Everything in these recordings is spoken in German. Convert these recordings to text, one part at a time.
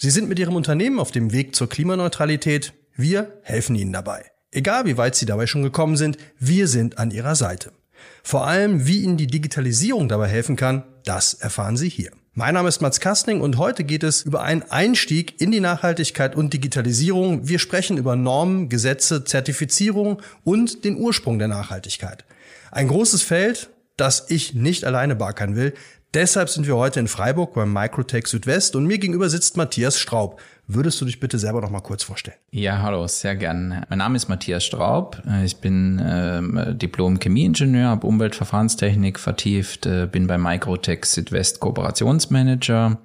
Sie sind mit Ihrem Unternehmen auf dem Weg zur Klimaneutralität. Wir helfen Ihnen dabei. Egal wie weit Sie dabei schon gekommen sind, wir sind an Ihrer Seite. Vor allem, wie Ihnen die Digitalisierung dabei helfen kann, das erfahren Sie hier. Mein Name ist Mats Kastning und heute geht es über einen Einstieg in die Nachhaltigkeit und Digitalisierung. Wir sprechen über Normen, Gesetze, Zertifizierung und den Ursprung der Nachhaltigkeit. Ein großes Feld, das ich nicht alleine barkern will. Deshalb sind wir heute in Freiburg beim Microtech Südwest und mir gegenüber sitzt Matthias Straub. Würdest du dich bitte selber noch mal kurz vorstellen? Ja, hallo, sehr gern. Mein Name ist Matthias Straub. Ich bin äh, Diplom-Chemieingenieur, habe Umweltverfahrenstechnik vertieft, äh, bin bei Microtech Südwest Kooperationsmanager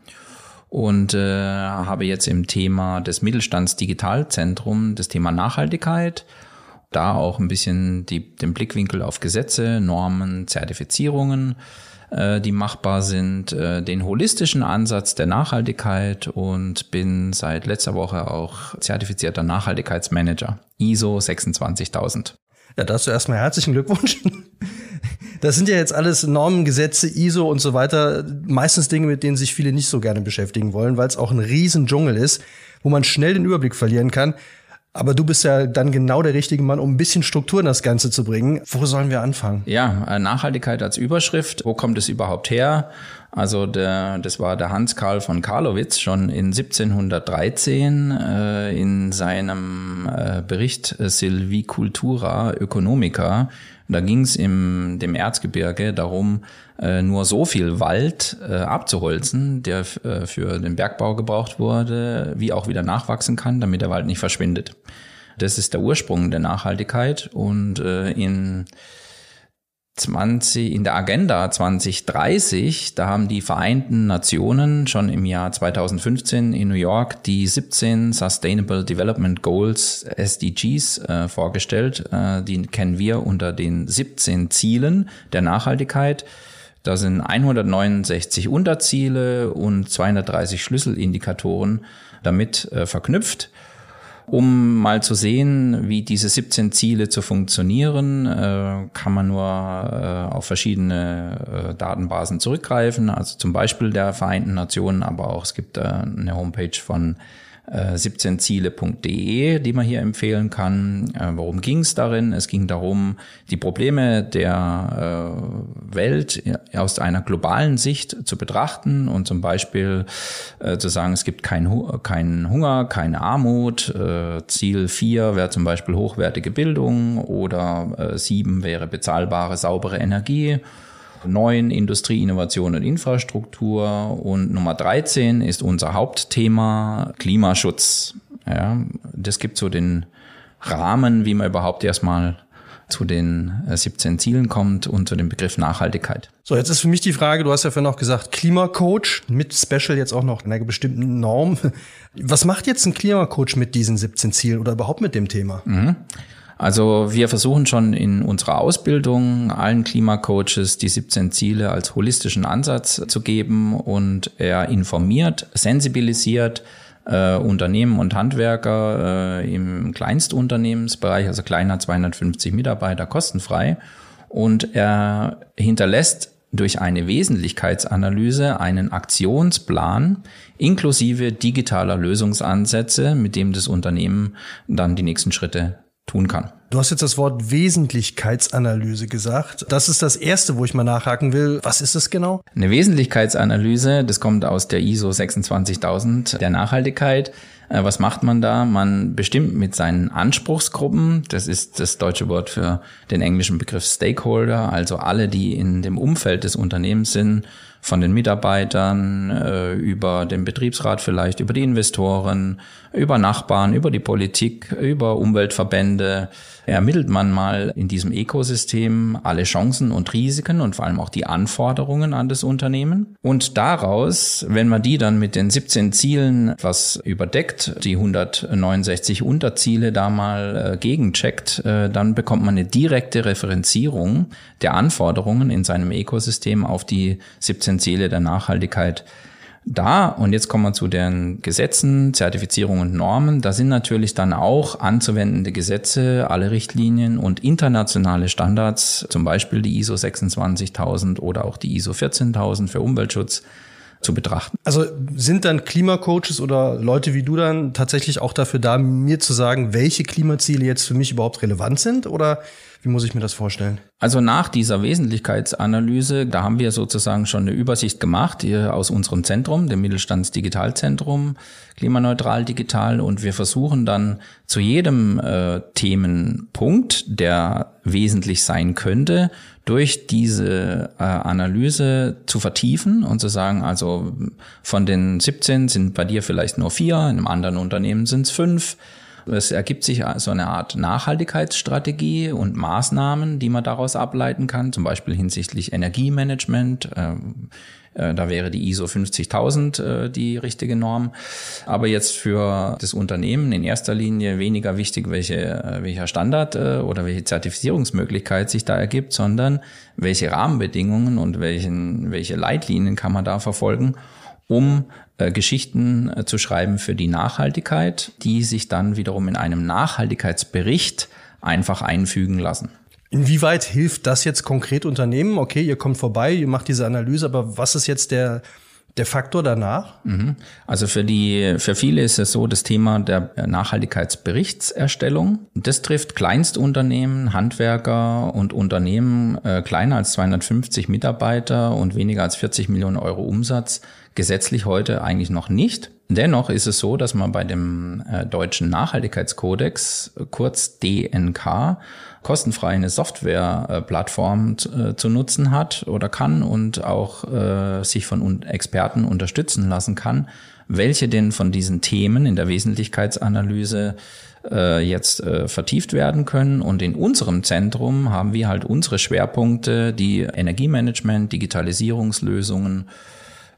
und äh, habe jetzt im Thema des Mittelstands Digitalzentrum das Thema Nachhaltigkeit da auch ein bisschen die, den Blickwinkel auf Gesetze, Normen, Zertifizierungen, äh, die machbar sind, äh, den holistischen Ansatz der Nachhaltigkeit und bin seit letzter Woche auch zertifizierter Nachhaltigkeitsmanager, ISO 26000. Ja, dazu erstmal herzlichen Glückwunsch. Das sind ja jetzt alles Normen, Gesetze, ISO und so weiter. Meistens Dinge, mit denen sich viele nicht so gerne beschäftigen wollen, weil es auch ein riesen Dschungel ist, wo man schnell den Überblick verlieren kann. Aber du bist ja dann genau der richtige Mann, um ein bisschen Struktur in das Ganze zu bringen. Wo sollen wir anfangen? Ja, äh, Nachhaltigkeit als Überschrift. Wo kommt es überhaupt her? Also der, das war der Hans Karl von Karlowitz schon in 1713 äh, in seinem äh, Bericht äh, Silvicultura Economica da ging es im dem Erzgebirge darum, äh, nur so viel Wald äh, abzuholzen, der äh, für den Bergbau gebraucht wurde, wie auch wieder nachwachsen kann, damit der Wald nicht verschwindet. Das ist der Ursprung der Nachhaltigkeit und äh, in 20, in der Agenda 2030, da haben die Vereinten Nationen schon im Jahr 2015 in New York die 17 Sustainable Development Goals, SDGs, äh, vorgestellt. Äh, die kennen wir unter den 17 Zielen der Nachhaltigkeit. Da sind 169 Unterziele und 230 Schlüsselindikatoren damit äh, verknüpft. Um mal zu sehen, wie diese 17 Ziele zu funktionieren, äh, kann man nur äh, auf verschiedene äh, Datenbasen zurückgreifen, also zum Beispiel der Vereinten Nationen, aber auch es gibt eine Homepage von 17ziele.de, die man hier empfehlen kann. Äh, worum ging es darin? Es ging darum, die Probleme der äh, Welt aus einer globalen Sicht zu betrachten und zum Beispiel äh, zu sagen, es gibt keinen kein Hunger, keine Armut. Ziel 4 wäre zum Beispiel hochwertige Bildung oder 7 wäre bezahlbare, saubere Energie neuen Industrie, Innovation und Infrastruktur. Und Nummer 13 ist unser Hauptthema Klimaschutz. Ja, das gibt so den Rahmen, wie man überhaupt erstmal zu den 17 äh, Zielen kommt und zu dem Begriff Nachhaltigkeit. So, jetzt ist für mich die Frage, du hast ja vorhin noch gesagt, Klimacoach mit Special jetzt auch noch einer bestimmten Norm. Was macht jetzt ein Klimacoach mit diesen 17 Zielen oder überhaupt mit dem Thema? Mhm. Also wir versuchen schon in unserer Ausbildung allen Klimacoaches die 17 Ziele als holistischen Ansatz zu geben und er informiert, sensibilisiert äh, Unternehmen und Handwerker äh, im Kleinstunternehmensbereich, also kleiner 250 Mitarbeiter, kostenfrei. Und er hinterlässt durch eine Wesentlichkeitsanalyse einen Aktionsplan inklusive digitaler Lösungsansätze, mit dem das Unternehmen dann die nächsten Schritte tun kann. Du hast jetzt das Wort Wesentlichkeitsanalyse gesagt. Das ist das erste, wo ich mal nachhaken will. Was ist es genau? Eine Wesentlichkeitsanalyse, das kommt aus der ISO 26000 der Nachhaltigkeit. Äh, was macht man da? Man bestimmt mit seinen Anspruchsgruppen, das ist das deutsche Wort für den englischen Begriff Stakeholder, also alle, die in dem Umfeld des Unternehmens sind, von den Mitarbeitern, äh, über den Betriebsrat vielleicht, über die Investoren, über Nachbarn, über die Politik, über Umweltverbände, ermittelt man mal in diesem Ökosystem alle Chancen und Risiken und vor allem auch die Anforderungen an das Unternehmen. Und daraus, wenn man die dann mit den 17 Zielen was überdeckt, die 169 Unterziele da mal äh, gegencheckt, äh, dann bekommt man eine direkte Referenzierung der Anforderungen in seinem Ökosystem auf die 17 Ziele der Nachhaltigkeit da, und jetzt kommen wir zu den Gesetzen, Zertifizierung und Normen, da sind natürlich dann auch anzuwendende Gesetze, alle Richtlinien und internationale Standards, zum Beispiel die ISO 26000 oder auch die ISO 14000 für Umweltschutz zu betrachten. Also sind dann Klimacoaches oder Leute wie du dann tatsächlich auch dafür da, mir zu sagen, welche Klimaziele jetzt für mich überhaupt relevant sind? Oder wie muss ich mir das vorstellen? Also nach dieser Wesentlichkeitsanalyse, da haben wir sozusagen schon eine Übersicht gemacht hier aus unserem Zentrum, dem Mittelstandsdigitalzentrum, klimaneutral digital, und wir versuchen dann zu jedem äh, Themenpunkt, der wesentlich sein könnte, durch diese äh, Analyse zu vertiefen und zu sagen, also von den 17 sind bei dir vielleicht nur vier, in einem anderen Unternehmen sind es fünf es ergibt sich so eine Art Nachhaltigkeitsstrategie und Maßnahmen, die man daraus ableiten kann, zum Beispiel hinsichtlich Energiemanagement. Ähm, äh, da wäre die ISO 50000 äh, die richtige Norm. Aber jetzt für das Unternehmen in erster Linie weniger wichtig, welche, äh, welcher Standard oder welche Zertifizierungsmöglichkeit sich da ergibt, sondern welche Rahmenbedingungen und welchen, welche Leitlinien kann man da verfolgen, um äh, Geschichten äh, zu schreiben für die Nachhaltigkeit, die sich dann wiederum in einem Nachhaltigkeitsbericht einfach einfügen lassen. Inwieweit hilft das jetzt konkret Unternehmen? Okay, ihr kommt vorbei, ihr macht diese Analyse, aber was ist jetzt der, der Faktor danach? Mhm. Also für die, für viele ist es so das Thema der Nachhaltigkeitsberichtserstellung. Das trifft Kleinstunternehmen, Handwerker und Unternehmen äh, kleiner als 250 Mitarbeiter und weniger als 40 Millionen Euro Umsatz gesetzlich heute eigentlich noch nicht. Dennoch ist es so, dass man bei dem äh, deutschen Nachhaltigkeitskodex, kurz DNK, kostenfrei eine Softwareplattform äh, zu nutzen hat oder kann und auch äh, sich von Experten unterstützen lassen kann, welche denn von diesen Themen in der Wesentlichkeitsanalyse äh, jetzt äh, vertieft werden können. Und in unserem Zentrum haben wir halt unsere Schwerpunkte, die Energiemanagement, Digitalisierungslösungen,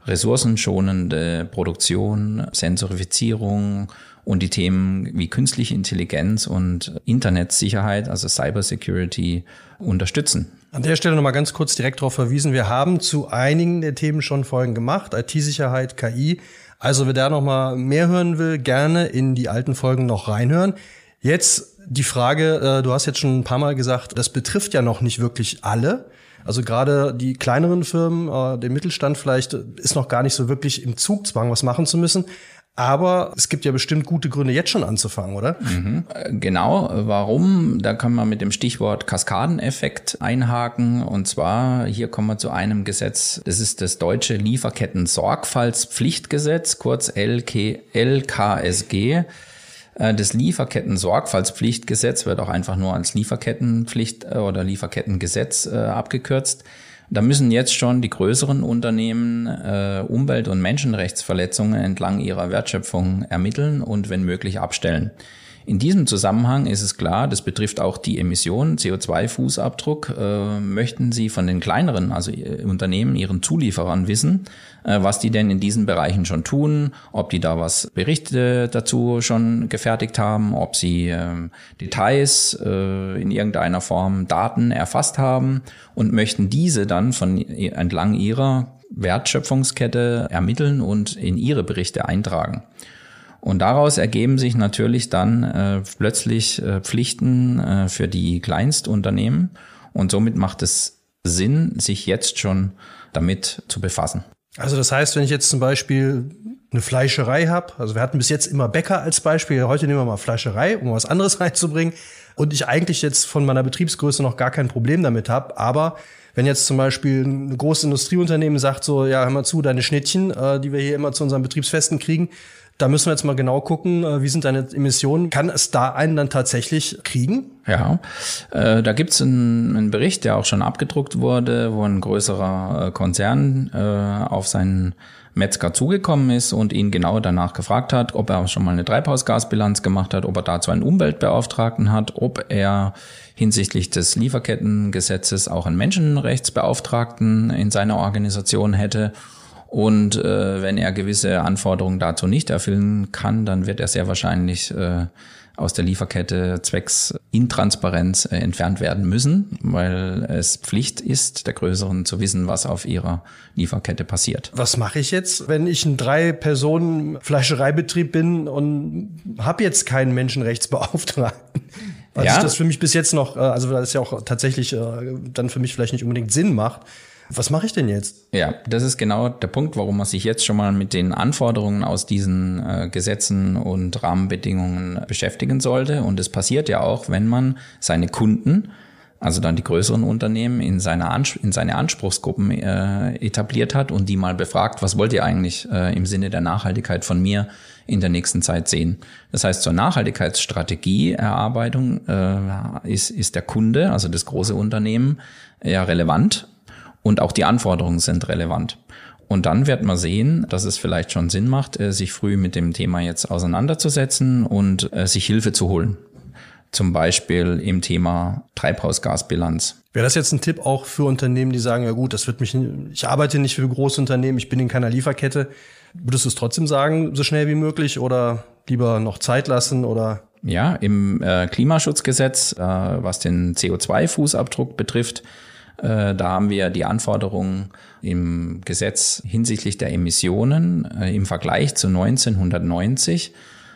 ressourcenschonende Produktion, Sensorifizierung und die Themen wie künstliche Intelligenz und Internetsicherheit, also Cybersecurity, unterstützen. An der Stelle nochmal ganz kurz direkt darauf verwiesen, wir haben zu einigen der Themen schon Folgen gemacht, IT-Sicherheit, KI. Also wer da nochmal mehr hören will, gerne in die alten Folgen noch reinhören. Jetzt die Frage, äh, du hast jetzt schon ein paar Mal gesagt, das betrifft ja noch nicht wirklich alle. Also gerade die kleineren Firmen, äh, der Mittelstand vielleicht, ist noch gar nicht so wirklich im Zugzwang, was machen zu müssen. Aber es gibt ja bestimmt gute Gründe, jetzt schon anzufangen, oder? Mhm. Genau. Warum? Da kann man mit dem Stichwort Kaskadeneffekt einhaken. Und zwar, hier kommen wir zu einem Gesetz. Das ist das deutsche Lieferketten-Sorgfaltspflichtgesetz, kurz LK, LKSG. Äh, das Lieferketten-Sorgfaltspflichtgesetz wird auch einfach nur als Lieferkettenpflicht äh, oder Lieferkettengesetz äh, abgekürzt. Da müssen jetzt schon die größeren Unternehmen äh, Umwelt- und Menschenrechtsverletzungen entlang ihrer Wertschöpfung ermitteln und wenn möglich abstellen. In diesem Zusammenhang ist es klar, das betrifft auch die Emissionen, CO2-Fußabdruck. Äh, möchten Sie von den kleineren, also äh, Unternehmen, Ihren Zulieferern wissen, äh, was die denn in diesen Bereichen schon tun, ob die da was Berichte dazu schon gefertigt haben, ob sie äh, Details äh, in irgendeiner Form Daten erfasst haben und möchten diese dann von entlang ihrer Wertschöpfungskette ermitteln und in ihre Berichte eintragen. Und daraus ergeben sich natürlich dann äh, plötzlich äh, Pflichten äh, für die Kleinstunternehmen. Und somit macht es Sinn, sich jetzt schon damit zu befassen. Also das heißt, wenn ich jetzt zum Beispiel eine Fleischerei habe, also wir hatten bis jetzt immer Bäcker als Beispiel, heute nehmen wir mal Fleischerei, um was anderes reinzubringen, und ich eigentlich jetzt von meiner Betriebsgröße noch gar kein Problem damit habe, aber wenn jetzt zum Beispiel ein großes Industrieunternehmen sagt so, ja, hör mal zu, deine Schnittchen, äh, die wir hier immer zu unseren Betriebsfesten kriegen, da müssen wir jetzt mal genau gucken, äh, wie sind deine Emissionen. Kann es da einen dann tatsächlich kriegen? Ja, äh, da gibt's einen, einen Bericht, der auch schon abgedruckt wurde, wo ein größerer äh, Konzern äh, auf seinen Metzger zugekommen ist und ihn genau danach gefragt hat, ob er schon mal eine Treibhausgasbilanz gemacht hat, ob er dazu einen Umweltbeauftragten hat, ob er hinsichtlich des Lieferkettengesetzes auch einen Menschenrechtsbeauftragten in seiner Organisation hätte. Und äh, wenn er gewisse Anforderungen dazu nicht erfüllen kann, dann wird er sehr wahrscheinlich äh, aus der Lieferkette zwecks Intransparenz äh, entfernt werden müssen, weil es Pflicht ist, der Größeren zu wissen, was auf ihrer Lieferkette passiert. Was mache ich jetzt, wenn ich ein Drei-Personen-Fleischereibetrieb bin und habe jetzt keinen Menschenrechtsbeauftragten? Weil ja. das für mich bis jetzt noch, äh, also das ja auch tatsächlich äh, dann für mich vielleicht nicht unbedingt Sinn macht. Was mache ich denn jetzt? Ja, das ist genau der Punkt, warum man sich jetzt schon mal mit den Anforderungen aus diesen äh, Gesetzen und Rahmenbedingungen beschäftigen sollte. Und es passiert ja auch, wenn man seine Kunden, also dann die größeren Unternehmen, in seine, Ans in seine Anspruchsgruppen äh, etabliert hat und die mal befragt, was wollt ihr eigentlich äh, im Sinne der Nachhaltigkeit von mir in der nächsten Zeit sehen. Das heißt, zur Nachhaltigkeitsstrategieerarbeitung äh, ist, ist der Kunde, also das große Unternehmen, ja relevant und auch die Anforderungen sind relevant. Und dann wird man sehen, dass es vielleicht schon Sinn macht, äh, sich früh mit dem Thema jetzt auseinanderzusetzen und äh, sich Hilfe zu holen. Zum Beispiel im Thema Treibhausgasbilanz. Wäre das jetzt ein Tipp auch für Unternehmen, die sagen, ja gut, das wird mich, ich arbeite nicht für große Unternehmen, ich bin in keiner Lieferkette. Würdest du es trotzdem sagen, so schnell wie möglich oder lieber noch Zeit lassen oder? Ja, im äh, Klimaschutzgesetz, was den CO2-Fußabdruck betrifft, da haben wir die Anforderungen im Gesetz hinsichtlich der Emissionen äh, im Vergleich zu 1990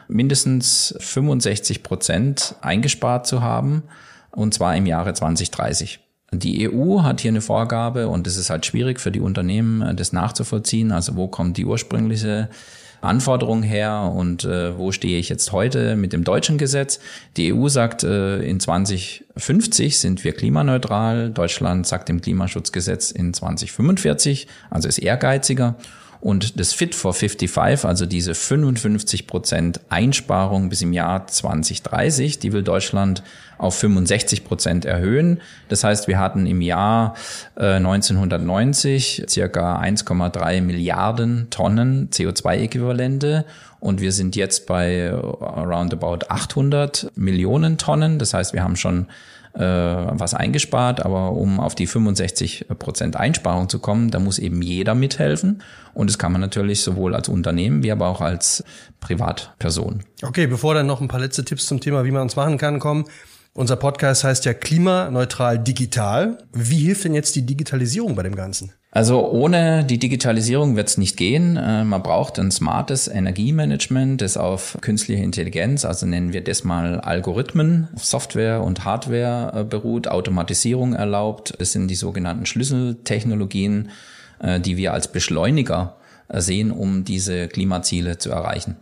mindestens 65 Prozent eingespart zu haben, und zwar im Jahre 2030. Die EU hat hier eine Vorgabe und es ist halt schwierig für die Unternehmen, äh, das nachzuvollziehen. Also wo kommt die ursprüngliche Anforderungen her und äh, wo stehe ich jetzt heute mit dem deutschen Gesetz. Die EU sagt, äh, in 2050 sind wir klimaneutral. Deutschland sagt im Klimaschutzgesetz in 2045, also ist ehrgeiziger. Und das Fit for 55, also diese 55 Prozent Einsparung bis im Jahr 2030, die will Deutschland auf 65 Prozent erhöhen. Das heißt, wir hatten im Jahr äh, 1990 circa 1,3 Milliarden Tonnen CO2-Äquivalente und wir sind jetzt bei around about 800 Millionen Tonnen. Das heißt, wir haben schon äh, was eingespart, aber um auf die 65 Prozent Einsparung zu kommen, da muss eben jeder mithelfen. Und das kann man natürlich sowohl als Unternehmen wie aber auch als Privatperson. Okay, bevor dann noch ein paar letzte Tipps zum Thema, wie man es machen kann, kommen. Unser Podcast heißt ja klimaneutral digital. Wie hilft denn jetzt die Digitalisierung bei dem Ganzen? Also ohne die Digitalisierung wird es nicht gehen. Äh, man braucht ein smartes Energiemanagement, das auf künstliche Intelligenz, also nennen wir das mal Algorithmen, Software und Hardware äh, beruht, Automatisierung erlaubt. Das sind die sogenannten Schlüsseltechnologien, äh, die wir als Beschleuniger sehen, um diese Klimaziele zu erreichen.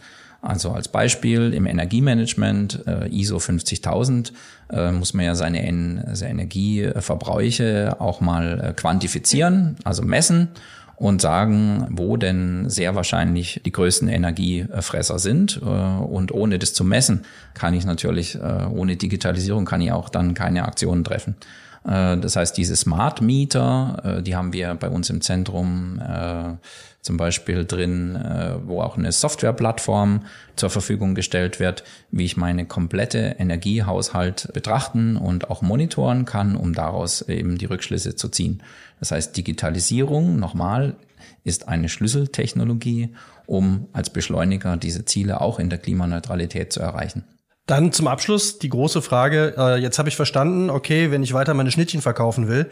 Also als Beispiel im Energiemanagement äh, ISO 50000 äh, muss man ja seine, en seine Energieverbräuche auch mal äh, quantifizieren, also messen und sagen, wo denn sehr wahrscheinlich die größten Energiefresser sind. Äh, und ohne das zu messen, kann ich natürlich, äh, ohne Digitalisierung kann ich auch dann keine Aktionen treffen. Äh, das heißt, diese Smart Meter, die haben wir bei uns im Zentrum zum Beispiel drin, äh, wo auch eine Softwareplattform zur Verfügung gestellt wird, wie ich meine komplette Energiehaushalt betrachten und auch monitoren kann, um daraus eben die Rückschlüsse zu ziehen. Das heißt, Digitalisierung, nochmal, ist eine Schlüsseltechnologie, um als Beschleuniger diese Ziele auch in der Klimaneutralität zu erreichen. Dann zum Abschluss die große Frage. Äh, jetzt habe ich verstanden, okay, wenn ich weiter meine Schnittchen verkaufen will,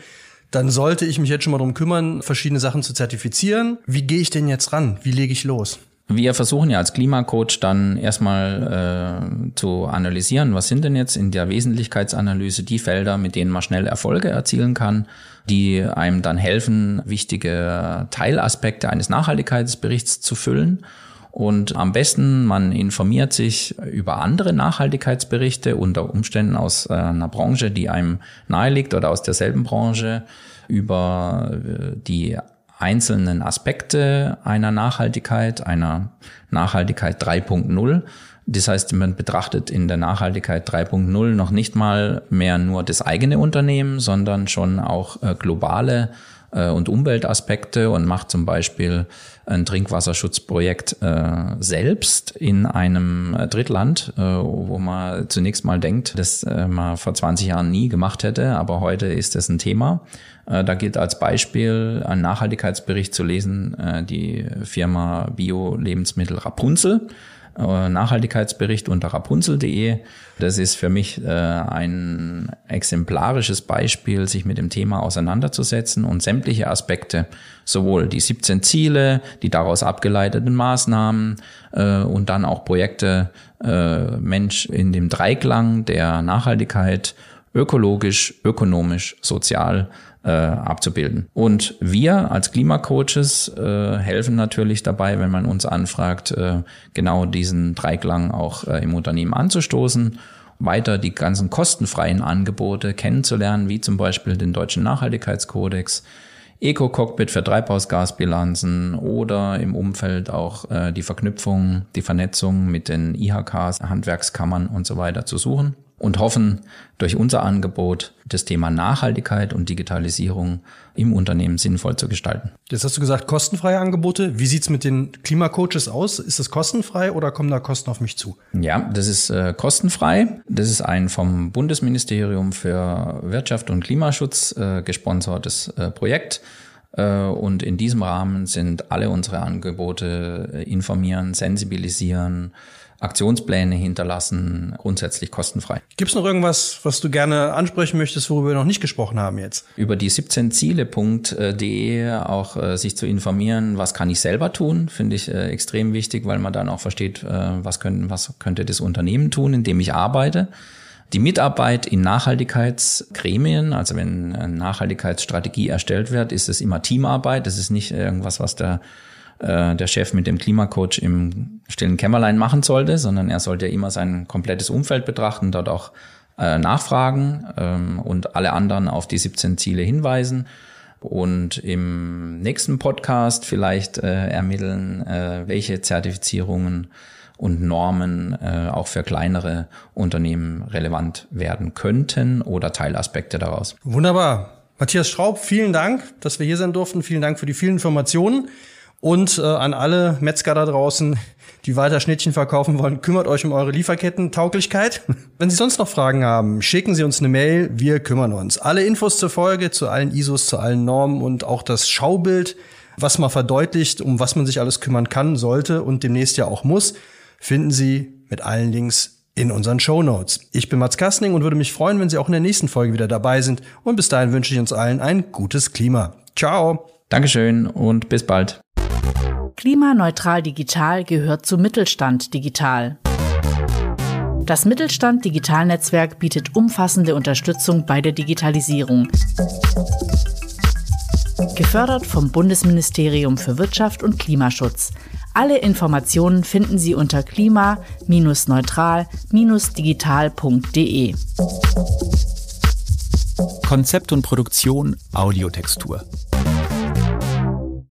dann sollte ich mich jetzt schon mal darum kümmern, verschiedene Sachen zu zertifizieren. Wie gehe ich denn jetzt ran? Wie lege ich los? Wir versuchen ja als Klimacoach dann erstmal äh, zu analysieren, was sind denn jetzt in der Wesentlichkeitsanalyse die Felder, mit denen man schnell Erfolge erzielen kann, die einem dann helfen, wichtige Teilaspekte eines Nachhaltigkeitsberichts zu füllen. Und am besten, man informiert sich über andere Nachhaltigkeitsberichte unter Umständen aus äh, einer Branche, die einem nahe liegt oder aus derselben Branche, über äh, die einzelnen Aspekte einer Nachhaltigkeit, einer Nachhaltigkeit 3.0. Das heißt, man betrachtet in der Nachhaltigkeit 3.0 noch nicht mal mehr nur das eigene Unternehmen, sondern schon auch äh, globale äh, und Umweltaspekte und macht zum Beispiel ein Trinkwasserschutzprojekt äh, selbst in einem äh, Drittland, äh, wo man zunächst mal denkt, dass äh, man vor 20 Jahren nie gemacht hätte, aber heute ist das ein Thema. Äh, da gilt als Beispiel ein Nachhaltigkeitsbericht zu lesen, äh, die Firma Bio-Lebensmittel Rapunzel Nachhaltigkeitsbericht unter rapunzel.de. Das ist für mich äh, ein exemplarisches Beispiel, sich mit dem Thema auseinanderzusetzen und sämtliche Aspekte, sowohl die 17 Ziele, die daraus abgeleiteten Maßnahmen äh, und dann auch Projekte Mensch in dem Dreiklang der Nachhaltigkeit, ökologisch, ökonomisch, sozial äh, abzubilden. Und wir als Klimacoaches äh, helfen natürlich dabei, wenn man uns anfragt, äh, genau diesen Dreiklang auch äh, im Unternehmen anzustoßen weiter die ganzen kostenfreien Angebote kennenzulernen, wie zum Beispiel den deutschen Nachhaltigkeitskodex, Eco-Cockpit für Treibhausgasbilanzen oder im Umfeld auch äh, die Verknüpfung, die Vernetzung mit den IHKs, Handwerkskammern und so weiter zu suchen und hoffen, durch unser Angebot das Thema Nachhaltigkeit und Digitalisierung im Unternehmen sinnvoll zu gestalten. Jetzt hast du gesagt, kostenfreie Angebote. Wie sieht's mit den Klimacoaches aus? Ist das kostenfrei oder kommen da Kosten auf mich zu? Ja, das ist äh, kostenfrei. Das ist ein vom Bundesministerium für Wirtschaft und Klimaschutz äh, gesponsertes äh, Projekt. Äh, und in diesem Rahmen sind alle unsere Angebote äh, informieren, sensibilisieren, Aktionspläne hinterlassen, grundsätzlich kostenfrei. Gibt es noch irgendwas, was du gerne ansprechen möchtest, worüber wir noch nicht gesprochen haben jetzt? Über die 17ziele.de auch äh, sich zu informieren, was kann ich selber tun, finde ich äh, extrem wichtig, weil man dann auch versteht, äh, was, können, was könnte das Unternehmen tun, in dem ich arbeite. Die Mitarbeit in Nachhaltigkeitsgremien, also wenn eine Nachhaltigkeitsstrategie erstellt wird, ist es immer Teamarbeit. Das ist nicht irgendwas, was der äh, der Chef mit dem Klimacoach im stillen Kämmerlein machen sollte, sondern er sollte immer sein komplettes Umfeld betrachten, dort auch äh, nachfragen ähm, und alle anderen auf die 17 Ziele hinweisen und im nächsten Podcast vielleicht äh, ermitteln, äh, welche Zertifizierungen und Normen äh, auch für kleinere Unternehmen relevant werden könnten oder Teilaspekte daraus. Wunderbar. Matthias Schraub, vielen Dank, dass wir hier sein durften. Vielen Dank für die vielen Informationen. Und äh, an alle Metzger da draußen, die weiter Schnittchen verkaufen wollen, kümmert euch um eure Lieferketten-Tauglichkeit. Wenn Sie sonst noch Fragen haben, schicken Sie uns eine Mail, wir kümmern uns. Alle Infos zur Folge, zu allen ISOs, zu allen Normen und auch das Schaubild, was mal verdeutlicht, um was man sich alles kümmern kann, sollte und demnächst ja auch muss, finden Sie mit allen Links in unseren Show Notes. Ich bin Mats Kastning und würde mich freuen, wenn Sie auch in der nächsten Folge wieder dabei sind. Und bis dahin wünsche ich uns allen ein gutes Klima. Ciao. Dankeschön und bis bald. Klimaneutral Digital gehört zu Mittelstand Digital. Das Mittelstand Digital Netzwerk bietet umfassende Unterstützung bei der Digitalisierung. Gefördert vom Bundesministerium für Wirtschaft und Klimaschutz. Alle Informationen finden Sie unter klima-neutral-digital.de. Konzept und Produktion Audiotextur.